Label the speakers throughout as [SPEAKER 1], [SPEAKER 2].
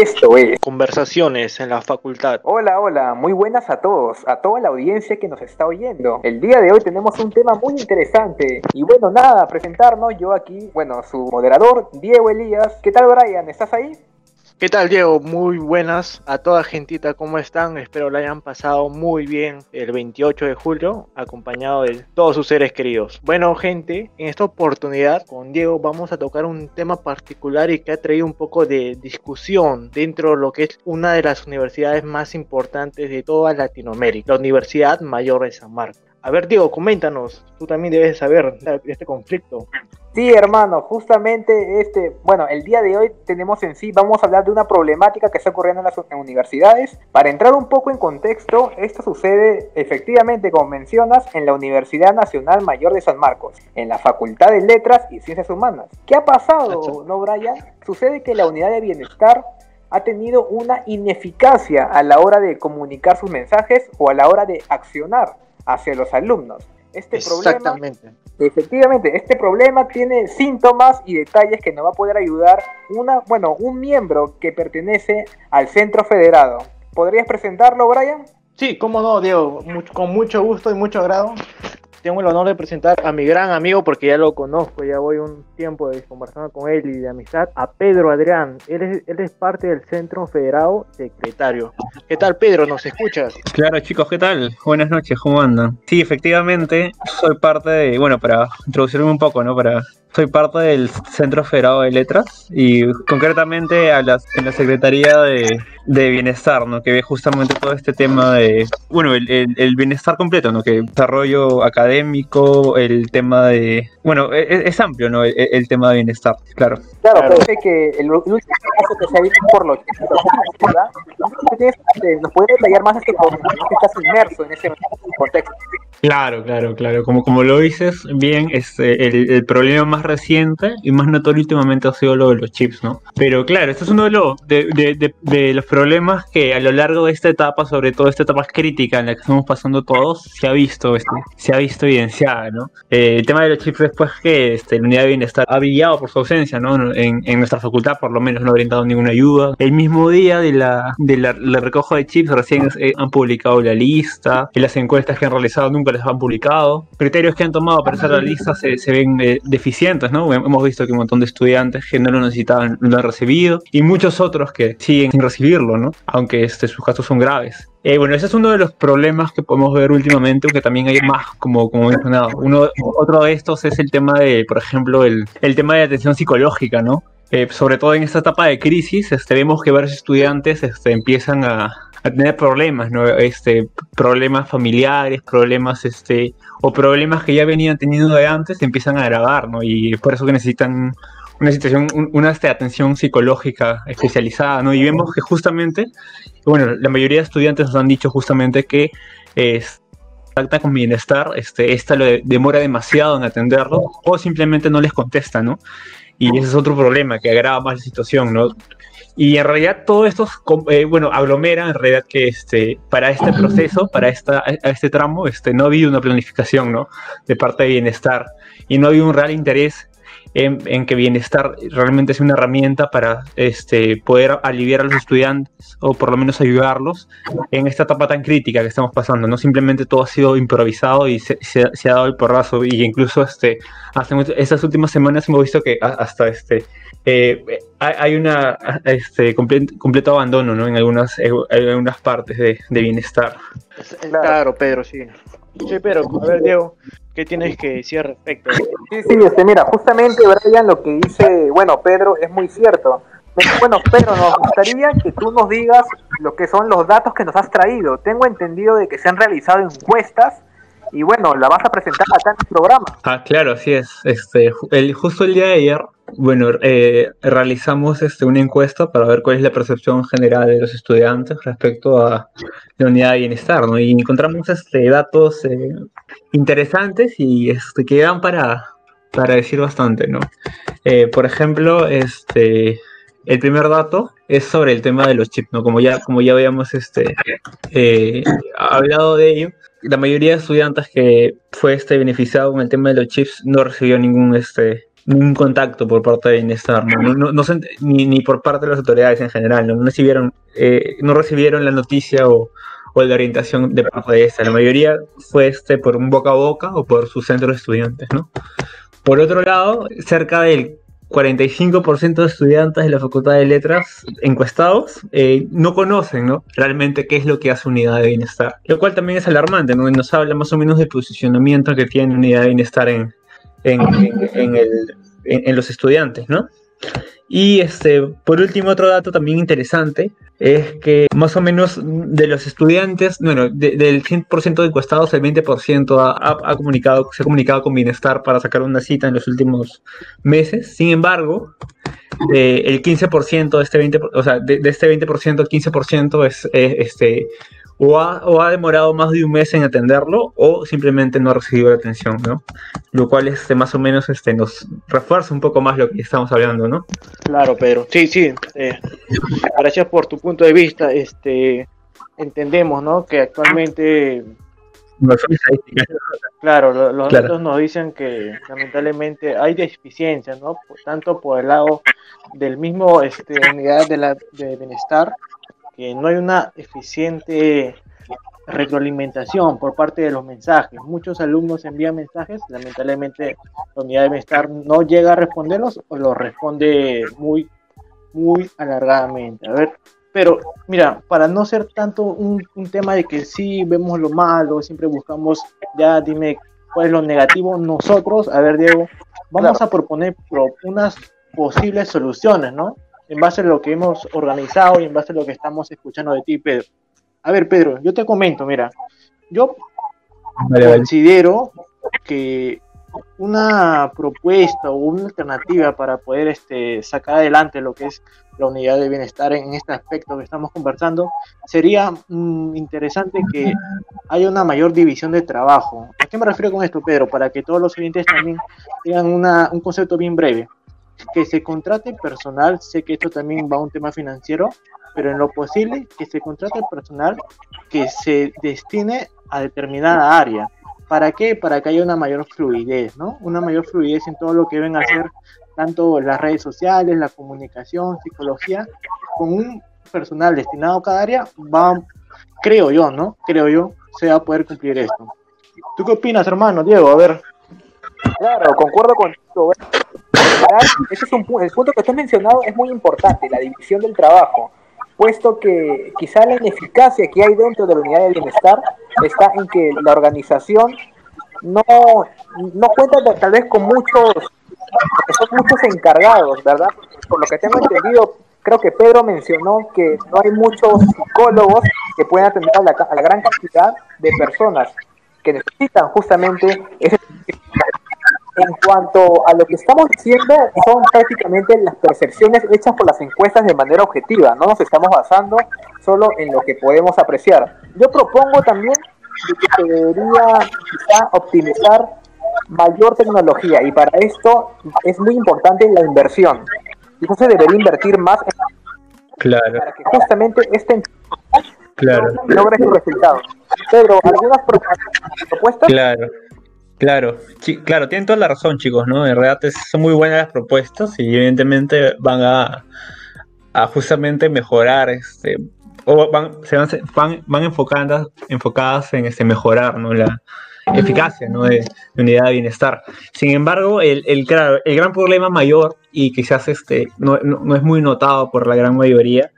[SPEAKER 1] Esto es
[SPEAKER 2] Conversaciones en la facultad.
[SPEAKER 1] Hola, hola, muy buenas a todos, a toda la audiencia que nos está oyendo. El día de hoy tenemos un tema muy interesante. Y bueno, nada, presentarnos yo aquí, bueno, su moderador, Diego Elías. ¿Qué tal, Brian? ¿Estás ahí?
[SPEAKER 2] ¿Qué tal, Diego? Muy buenas a toda gentita, ¿cómo están? Espero la hayan pasado muy bien el 28 de julio, acompañado de todos sus seres queridos. Bueno, gente, en esta oportunidad con Diego vamos a tocar un tema particular y que ha traído un poco de discusión dentro de lo que es una de las universidades más importantes de toda Latinoamérica, la Universidad Mayor de San Marcos. A ver, Diego, coméntanos, tú también debes saber de este conflicto.
[SPEAKER 1] Sí, hermano, justamente este, bueno, el día de hoy tenemos en sí, vamos a hablar de una problemática que está ocurriendo en las universidades. Para entrar un poco en contexto, esto sucede efectivamente, como mencionas, en la Universidad Nacional Mayor de San Marcos, en la Facultad de Letras y Ciencias Humanas. ¿Qué ha pasado, no, Brian? Sucede que la unidad de bienestar ha tenido una ineficacia a la hora de comunicar sus mensajes o a la hora de accionar hacia los alumnos. Este Exactamente. Problema, efectivamente, este problema tiene síntomas y detalles que nos va a poder ayudar una, bueno, un miembro que pertenece al Centro Federado. ¿Podrías presentarlo, Brian?
[SPEAKER 2] Sí, cómo no, Diego, con mucho gusto y mucho agrado tengo el honor de presentar a mi gran amigo, porque ya lo conozco, ya voy un tiempo de conversando con él y de amistad, a Pedro Adrián. Él es, él es parte del Centro Federado Secretario. ¿Qué tal, Pedro? ¿Nos escuchas?
[SPEAKER 3] Claro, chicos, ¿qué tal? Buenas noches, ¿cómo andan? Sí, efectivamente, soy parte de, bueno, para introducirme un poco, ¿no? Para soy parte del Centro Federado de Letras y concretamente a la, en la Secretaría de, Bienestar, ¿no? que ve justamente todo este tema de, bueno, el, bienestar completo, ¿no? que desarrollo académico, el tema de, bueno, e, e, es, amplio ¿no? El, tema de bienestar, claro.
[SPEAKER 1] Claro, parece que el, último caso que se ha visto por los ¿verdad? ¿Nos puede detallar más esto porque estás inmerso en ese contexto?
[SPEAKER 3] Claro, claro, claro. Como, como lo dices bien, es eh, el, el problema más reciente y más notorio últimamente ha sido lo de los chips, ¿no? Pero claro, este es uno de, los de, de, los problemas que a lo largo de esta etapa, sobre todo esta etapa crítica en la que estamos pasando todos, se ha visto, este, se ha visto evidenciada, ¿no? Eh, el tema de los chips después que este, la unidad de bienestar ha brillado por su ausencia, ¿no? En, en nuestra facultad por lo menos no ha brindado ninguna ayuda. El mismo día de la, de la, recojo de chips recién eh, han publicado la lista y las encuestas que han realizado nunca les han publicado. Criterios que han tomado para hacer la lista se, se ven eh, deficientes Hemos visto que un montón de estudiantes que no lo necesitaban lo han recibido y muchos otros que siguen sin recibirlo, ¿no? Aunque este, sus casos son graves. Eh, bueno, ese es uno de los problemas que podemos ver últimamente, aunque también hay más, como, como mencionado. Uno, otro de estos es el tema de, por ejemplo, el, el tema de atención psicológica, ¿no? Eh, sobre todo en esta etapa de crisis, este, vemos que varios estudiantes este, empiezan a, a tener problemas, ¿no? Este, problemas familiares, problemas, este, o problemas que ya venían teniendo de antes, se empiezan a agravar, ¿no? Y por eso que necesitan una situación, una este, atención psicológica especializada, ¿no? Y vemos que justamente, bueno, la mayoría de estudiantes nos han dicho justamente que es falta con bienestar, este, esta lo demora demasiado en atenderlo o simplemente no les contesta, ¿no? Y ese es otro problema que agrava más la situación, ¿no? Y en realidad todo esto, eh, bueno, aglomera en realidad que este, para este proceso, para esta, este tramo, este, no ha habido una planificación, ¿no? De parte de bienestar. Y no ha habido un real interés en, que bienestar realmente sea una herramienta para este, poder aliviar a los estudiantes o por lo menos ayudarlos en esta etapa tan crítica que estamos pasando. No simplemente todo ha sido improvisado y se, ha dado el porrazo y incluso este, hasta estas últimas semanas hemos visto que hasta este, eh, hay una este, completo abandono ¿no? en, algunas, en algunas partes de, bienestar.
[SPEAKER 2] Claro, Pedro, sí. Sí, pero, a ver, Diego, ¿qué tienes que decir al respecto?
[SPEAKER 1] Sí, sí, este, mira, justamente, Brian, lo que dice, bueno, Pedro, es muy cierto. Bueno, Pedro, nos gustaría que tú nos digas lo que son los datos que nos has traído. Tengo entendido de que se han realizado encuestas y bueno, la vas a presentar acá en el programa.
[SPEAKER 3] Ah, claro, así es. Este, el, justo el día de ayer, bueno, eh, realizamos este, una encuesta para ver cuál es la percepción general de los estudiantes respecto a la unidad de bienestar, ¿no? Y encontramos este, datos eh, interesantes y este, que dan para, para decir bastante, ¿no? Eh, por ejemplo, este, el primer dato es sobre el tema de los chips, ¿no? Como ya, como ya habíamos este, hablado de ello, la mayoría de estudiantes que fue este beneficiado con el tema de los chips no recibió ningún este ningún contacto por parte de Bienestar, ¿no? No, ni, ni, por parte de las autoridades en general, no, no recibieron, eh, no recibieron la noticia o, o, la orientación de parte de esta. La mayoría fue este por un boca a boca o por su centro de estudiantes, ¿no? Por otro lado, cerca del 45% de estudiantes de la Facultad de Letras encuestados eh, no conocen ¿no? realmente qué es lo que hace Unidad de Bienestar, lo cual también es alarmante, ¿no? nos habla más o menos del posicionamiento que tiene Unidad de Bienestar en, en, los estudiantes. ¿no? Y este, por último, otro dato también interesante es que más o menos de los estudiantes, bueno, del 100% de encuestados, el 20% ha, ha, comunicado, se ha comunicado con Bienestar para sacar una cita en los últimos meses. Sin embargo, el 15% de este 20%, o sea, de, este 20%, el 15% es, es este, o ha, demorado más de un mes en atenderlo o simplemente no ha recibido la atención, ¿no? Lo cual este, más o menos este, nos refuerza un poco más lo que estamos hablando, ¿no?
[SPEAKER 2] Claro, Pedro. Sí, sí. Eh, gracias por tu punto de vista. Este, entendemos, ¿no? Que actualmente... Claro, los datos nos dicen que lamentablemente hay deficiencia, ¿no? Tanto por el lado del mismo este, unidad de, la, de bienestar que no hay una eficiente retroalimentación por parte de los mensajes. Muchos alumnos envían mensajes, lamentablemente la unidad de bienestar no llega a responderlos o los responde muy, muy alargadamente. A ver, pero mira, para no ser tanto un, tema de que sí vemos lo malo, siempre buscamos, ya dime cuál es lo negativo, nosotros, a ver Diego, vamos a proponer unas posibles soluciones, ¿no? En base a lo que hemos organizado y en base a lo que estamos escuchando de ti, Pedro. A ver, Pedro, yo te comento, mira, yo considero que una propuesta o una alternativa para poder este, sacar adelante lo que es la unidad de bienestar en este aspecto que estamos conversando, sería mm, interesante que haya una mayor división de trabajo. ¿A qué me refiero con esto, Pedro? Para que todos los oyentes también tengan un concepto bien breve que se contrate personal, sé que esto también va a un tema financiero, pero en lo posible que se contrate personal que se destine a determinada área. ¿Para qué? Para que haya una mayor fluidez, ¿no? Una mayor fluidez en todo lo que ven a hacer tanto las redes sociales, la comunicación, psicología, con un personal destinado a cada área, va, creo yo, ¿no? Creo yo, se va a poder cumplir esto. ¿Tú qué opinas, hermano? Diego, a ver.
[SPEAKER 1] Claro, concuerdo con ese es un, el punto que tú has mencionado es muy importante, la división del trabajo, puesto que quizá la ineficacia que hay dentro de la unidad de bienestar está en que la organización no, no cuenta tal vez con muchos, son muchos encargados, ¿verdad? Por lo que tengo entendido, creo que Pedro mencionó que no hay muchos psicólogos que puedan atender a la, a la gran cantidad de personas que necesitan justamente ese en cuanto a lo que estamos diciendo, son prácticamente las percepciones hechas por las encuestas de manera objetiva, no nos estamos basando solo en lo que podemos apreciar. Yo propongo también que se debería quizá optimizar mayor tecnología y para esto es muy importante la inversión. Y se debería invertir más
[SPEAKER 3] claro.
[SPEAKER 1] para que justamente este
[SPEAKER 3] claro.
[SPEAKER 1] logre sus resultados. Pedro, ¿algunas propuestas?
[SPEAKER 3] Claro. Claro, claro, tienen toda la razón, chicos, ¿no? En realidad son muy buenas las propuestas y evidentemente van a, justamente mejorar, este, o van, se van, van, enfocando, enfocadas en este, mejorar, ¿no? La eficacia, ¿no? De, unidad de bienestar. Sin embargo, el, el, el gran problema mayor y quizás este, no, no es muy notado por la gran mayoría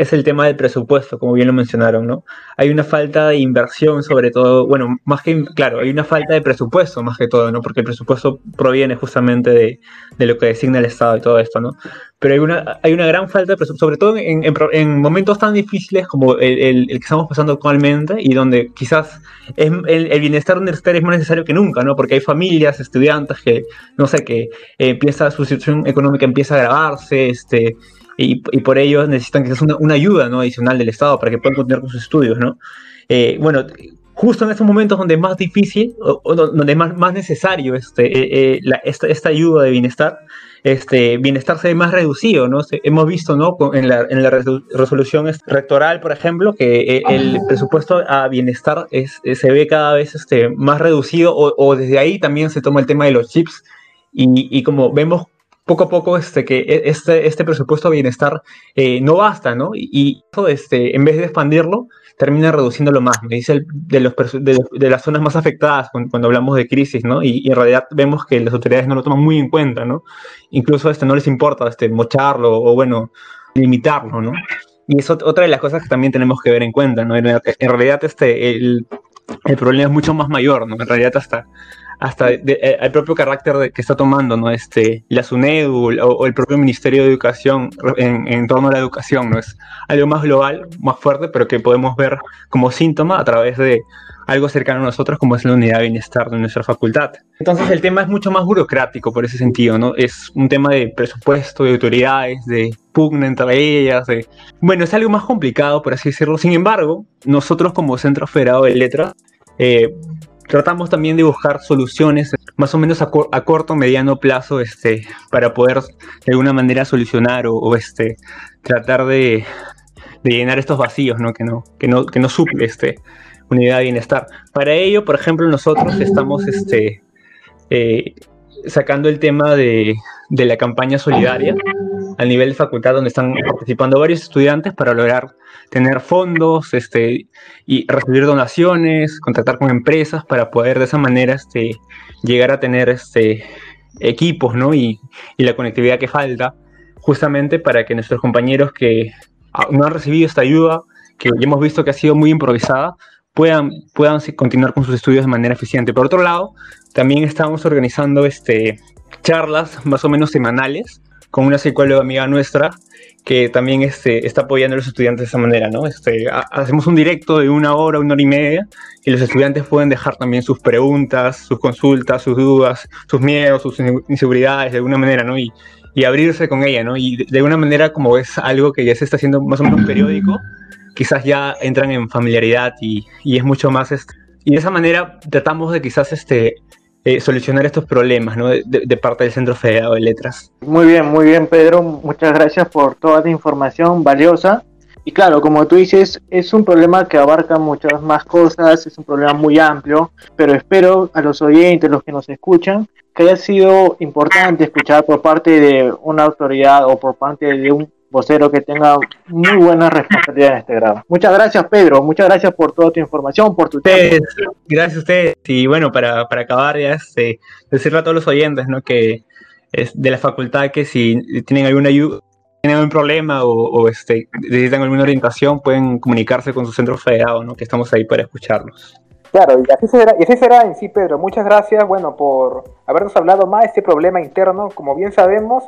[SPEAKER 3] es el tema del presupuesto, como bien lo mencionaron, ¿no? Hay una falta de inversión, sobre todo, bueno, más que, claro, hay una falta de presupuesto más que todo, ¿no? Porque el presupuesto proviene justamente de, de lo que designa el Estado y todo esto, ¿no? Pero hay una, hay una gran falta de presupuesto, sobre todo en, en, momentos tan difíciles como el, el, que estamos pasando actualmente y donde quizás es, el, bienestar universitario es más necesario que nunca, ¿no? Porque hay familias, estudiantes que, no sé, que empieza, su situación económica empieza a agravarse, este, y, por ello necesitan que una, una ayuda ¿no? adicional del Estado para que puedan continuar con sus estudios. ¿no? Eh, bueno, justo en estos momentos donde es más difícil, o, donde es más, más necesario este, eh, eh, esta, esta, ayuda de bienestar, este bienestar se ve más reducido, ¿no? hemos visto, ¿no? En la, en la resolución rectoral, por ejemplo, que el presupuesto a bienestar es, se ve cada vez este, más reducido o, o, desde ahí también se toma el tema de los chips y, como vemos poco a poco este, que e, este, este presupuesto de bienestar eh, no basta, ¿no? Y, este, en vez de expandirlo, termina reduciéndolo más. Me dice de, los, de, las zonas más afectadas cuando, hablamos de crisis, ¿no? Y, en realidad vemos que las autoridades no lo toman muy en cuenta, ¿no? Incluso este, no les importa este, mocharlo o, bueno, limitarlo, ¿no? Y es otra de las cosas que también tenemos que ver en cuenta, ¿no? En, realidad este, el, el problema es mucho más mayor, ¿no? En realidad hasta hasta eh, el propio carácter que está tomando ¿no? este, la SUNEDU o, el propio Ministerio de Educación en, en, torno a la educación. ¿no? Es algo más global, más fuerte, pero que podemos ver como síntoma a través de algo cercano a nosotros como es la unidad de bienestar de nuestra facultad. Entonces el tema es mucho más burocrático por ese sentido, ¿no? Es un tema de presupuesto, de autoridades, de pugna entre ellas, de... Bueno, es algo más complicado, por así decirlo. Sin embargo, nosotros como Centro Federado de Letras eh, tratamos también de buscar soluciones más o menos a, corto, mediano plazo, este, para poder de alguna manera solucionar o, este, tratar de, llenar estos vacíos, ¿no? Que no, que no, que no suple este, unidad de bienestar. Para ello, por ejemplo, nosotros estamos este, eh, sacando el tema de, de la campaña solidaria al nivel de facultad donde están participando varios estudiantes para lograr tener fondos este, y recibir donaciones, contactar con empresas para poder de esa manera este, llegar a tener este, equipos ¿no? y, y la conectividad que falta, justamente para que nuestros compañeros que no han recibido esta ayuda, que ya hemos visto que ha sido muy improvisada, puedan, puedan continuar con sus estudios de manera eficiente. Por otro lado, también estamos organizando este, charlas más o menos semanales con una psicóloga amiga nuestra que también este, está apoyando a los estudiantes de esa manera, ¿no? Este, hacemos un directo de una hora, una hora y media, y los estudiantes pueden dejar también sus preguntas, sus consultas, sus dudas, sus miedos, sus inseguridades de alguna manera, ¿no? Y, y abrirse con ella, ¿no? Y de, alguna manera, como es algo que ya se está haciendo más o menos periódico, quizás ya entran en familiaridad y, y es mucho más... Este, y de esa manera tratamos de quizás este, eh, solucionar estos problemas ¿no? de, parte del Centro Federado de Letras.
[SPEAKER 2] Muy bien, muy bien Pedro, muchas gracias por toda la información valiosa. Y claro, como tú dices, es un problema que abarca muchas más cosas, es un problema muy amplio, pero espero a los oyentes, los que nos escuchan, que haya sido importante escuchar por parte de una autoridad o por parte de un vocero que tenga muy buena responsabilidad en este grado. Muchas gracias, Pedro. Muchas gracias por toda tu información, por tu
[SPEAKER 3] tiempo. Gracias a ustedes. Y bueno, para, para acabar, ya este, decirle a todos los oyentes ¿no? que es de la facultad que si tienen alguna ayuda, tienen algún problema o, este, necesitan alguna orientación, pueden comunicarse con su centro federado, ¿no? que estamos ahí para escucharlos.
[SPEAKER 1] Claro, y así, será, y así será en sí, Pedro. Muchas gracias, bueno, por habernos hablado más de este problema interno. Como bien sabemos,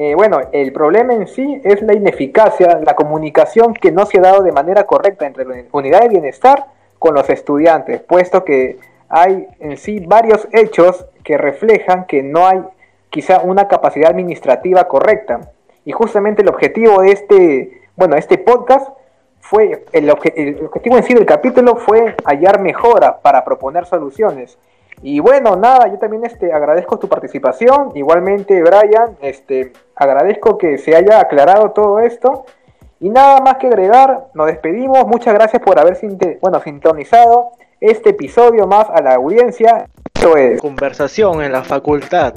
[SPEAKER 1] eh, bueno, el problema en sí es la ineficacia, la comunicación que no se ha dado de manera correcta entre la unidad de bienestar con los estudiantes, puesto que hay en sí varios hechos que reflejan que no hay quizá una capacidad administrativa correcta. Y justamente el objetivo de este, bueno, este podcast fue, el, el objetivo en sí del capítulo fue hallar mejoras para proponer soluciones. Y bueno, nada, yo también este, agradezco tu participación. Igualmente, Brian, este, agradezco que se haya aclarado todo esto. Y nada más que agregar, nos despedimos. Muchas gracias por haber bueno, sintonizado este episodio más a la audiencia.
[SPEAKER 2] Esto es Conversación en la Facultad.